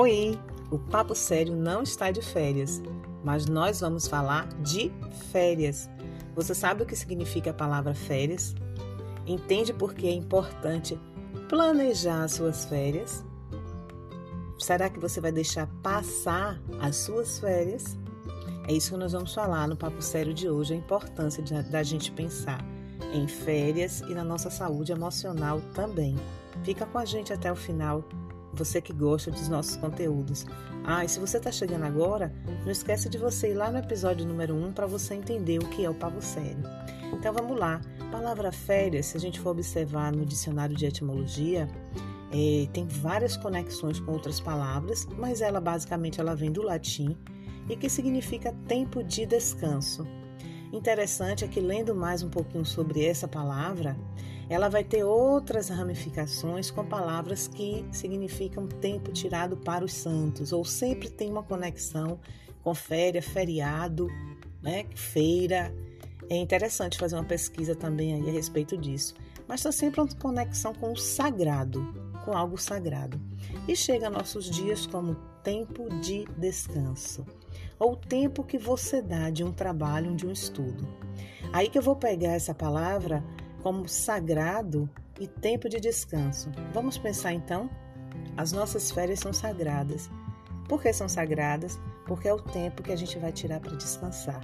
Oi! O Papo Sério não está de férias, mas nós vamos falar de férias. Você sabe o que significa a palavra férias? Entende por que é importante planejar suas férias? Será que você vai deixar passar as suas férias? É isso que nós vamos falar no Papo Sério de hoje, a importância de, da gente pensar em férias e na nossa saúde emocional também. Fica com a gente até o final você que gosta dos nossos conteúdos. Ah, e se você está chegando agora, não esqueça de você ir lá no episódio número 1 para você entender o que é o pavo sério. Então vamos lá. Palavra férias, se a gente for observar no dicionário de etimologia, é, tem várias conexões com outras palavras, mas ela basicamente ela vem do latim e que significa tempo de descanso. Interessante é que lendo mais um pouquinho sobre essa palavra, ela vai ter outras ramificações com palavras que significam tempo tirado para os santos, ou sempre tem uma conexão com férias, feriado, né, feira. É interessante fazer uma pesquisa também aí a respeito disso. Mas está sempre uma conexão com o sagrado, com algo sagrado. E chega a nossos dias como tempo de descanso ou tempo que você dá de um trabalho, de um estudo. Aí que eu vou pegar essa palavra como sagrado e tempo de descanso. Vamos pensar então? As nossas férias são sagradas. Por que são sagradas? Porque é o tempo que a gente vai tirar para descansar.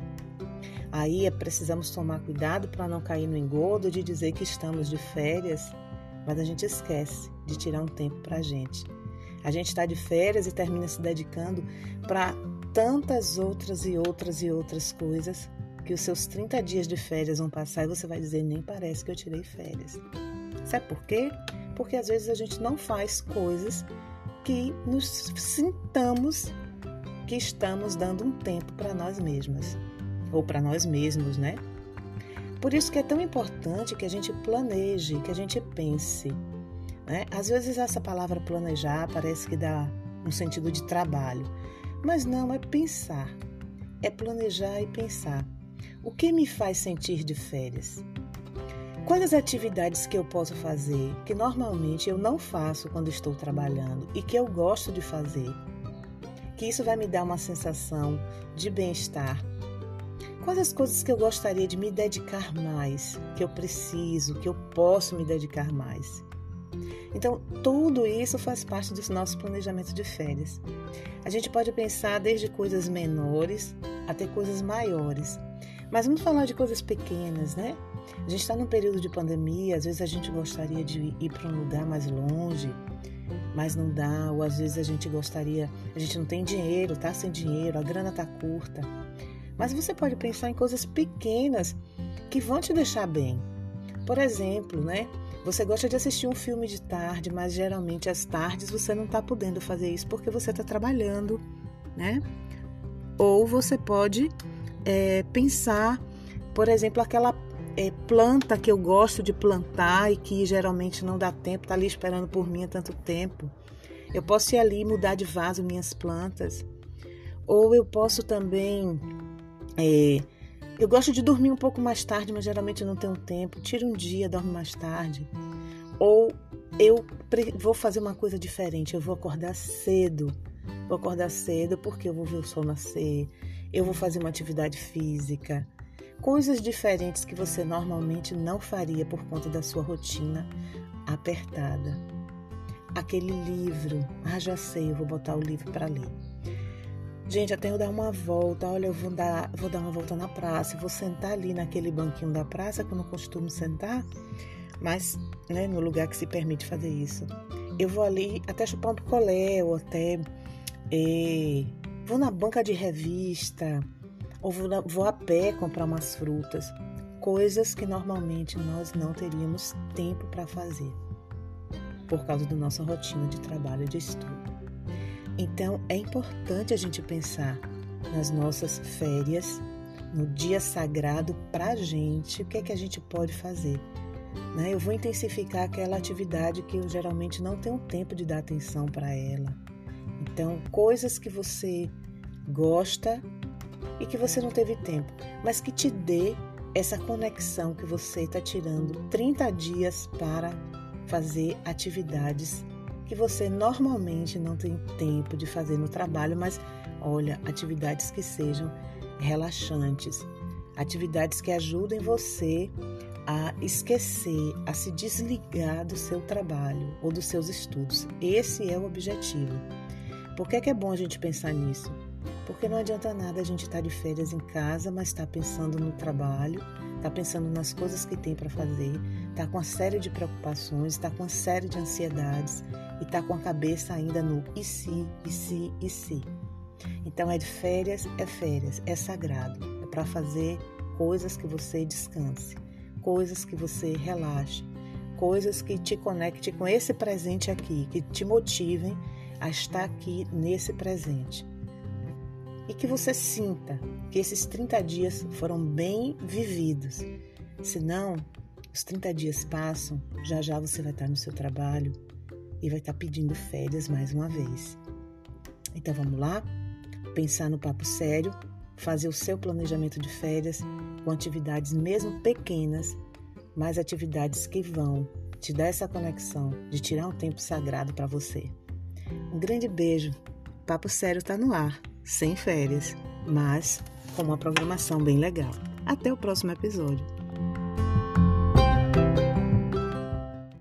Aí é, precisamos tomar cuidado para não cair no engodo de dizer que estamos de férias, mas a gente esquece de tirar um tempo para a gente. A gente está de férias e termina se dedicando para tantas outras e outras e outras coisas que os seus 30 dias de férias vão passar e você vai dizer: nem parece que eu tirei férias. Sabe por quê? Porque às vezes a gente não faz coisas que nos sintamos que estamos dando um tempo para nós mesmas ou para nós mesmos, né? Por isso que é tão importante que a gente planeje, que a gente pense. Né? Às vezes essa palavra planejar parece que dá um sentido de trabalho, mas não, é pensar. É planejar e pensar. O que me faz sentir de férias? Quais as atividades que eu posso fazer que normalmente eu não faço quando estou trabalhando e que eu gosto de fazer? Que isso vai me dar uma sensação de bem-estar. Quais as coisas que eu gostaria de me dedicar mais, que eu preciso, que eu posso me dedicar mais? Então, tudo isso faz parte do nosso planejamento de férias. A gente pode pensar desde coisas menores até coisas maiores. Mas vamos falar de coisas pequenas, né? A gente está num período de pandemia, às vezes a gente gostaria de ir para um lugar mais longe, mas não dá, ou às vezes a gente gostaria, a gente não tem dinheiro, tá sem dinheiro, a grana tá curta. Mas você pode pensar em coisas pequenas que vão te deixar bem. Por exemplo, né? Você gosta de assistir um filme de tarde, mas geralmente às tardes você não está podendo fazer isso porque você está trabalhando, né? Ou você pode é, pensar, por exemplo, aquela é, planta que eu gosto de plantar e que geralmente não dá tempo, está ali esperando por mim há tanto tempo. Eu posso ir ali e mudar de vaso minhas plantas. Ou eu posso também é, eu gosto de dormir um pouco mais tarde, mas geralmente eu não tenho tempo. Tiro um dia, dorme mais tarde. Ou eu vou fazer uma coisa diferente, eu vou acordar cedo. Vou acordar cedo porque eu vou ver o sol nascer. Eu vou fazer uma atividade física. Coisas diferentes que você normalmente não faria por conta da sua rotina apertada. Aquele livro, ah, já sei, eu vou botar o livro para ler. Gente, eu tenho que dar uma volta. Olha, eu vou dar, vou dar uma volta na praça. vou sentar ali naquele banquinho da praça que eu não costumo sentar, mas né, no lugar que se permite fazer isso. Eu vou ali até chupar um picolé ou até é, vou na banca de revista ou vou, na, vou a pé comprar umas frutas. Coisas que normalmente nós não teríamos tempo para fazer por causa da nossa rotina de trabalho e de estudo. Então é importante a gente pensar nas nossas férias, no dia sagrado para a gente, o que é que a gente pode fazer. Né? Eu vou intensificar aquela atividade que eu geralmente não tenho tempo de dar atenção para ela. Então, coisas que você gosta e que você não teve tempo, mas que te dê essa conexão que você está tirando 30 dias para fazer atividades que você normalmente não tem tempo de fazer no trabalho, mas olha, atividades que sejam relaxantes, atividades que ajudem você a esquecer, a se desligar do seu trabalho ou dos seus estudos. Esse é o objetivo. Por que é, que é bom a gente pensar nisso? Porque não adianta nada a gente estar tá de férias em casa, mas estar tá pensando no trabalho, estar tá pensando nas coisas que tem para fazer, estar com uma série de preocupações, estar com uma série de ansiedades e estar com a cabeça ainda no e se, e se, e se. Então é de férias, é férias, é sagrado, é para fazer coisas que você descanse, coisas que você relaxe, coisas que te conecte com esse presente aqui, que te motivem a estar aqui nesse presente e que você sinta que esses 30 dias foram bem vividos. Senão, os 30 dias passam, já já você vai estar no seu trabalho e vai estar pedindo férias mais uma vez. Então vamos lá? Pensar no papo sério, fazer o seu planejamento de férias com atividades mesmo pequenas, mas atividades que vão te dar essa conexão de tirar um tempo sagrado para você. Um grande beijo. Papo Sério está no ar sem férias, mas com uma programação bem legal. Até o próximo episódio.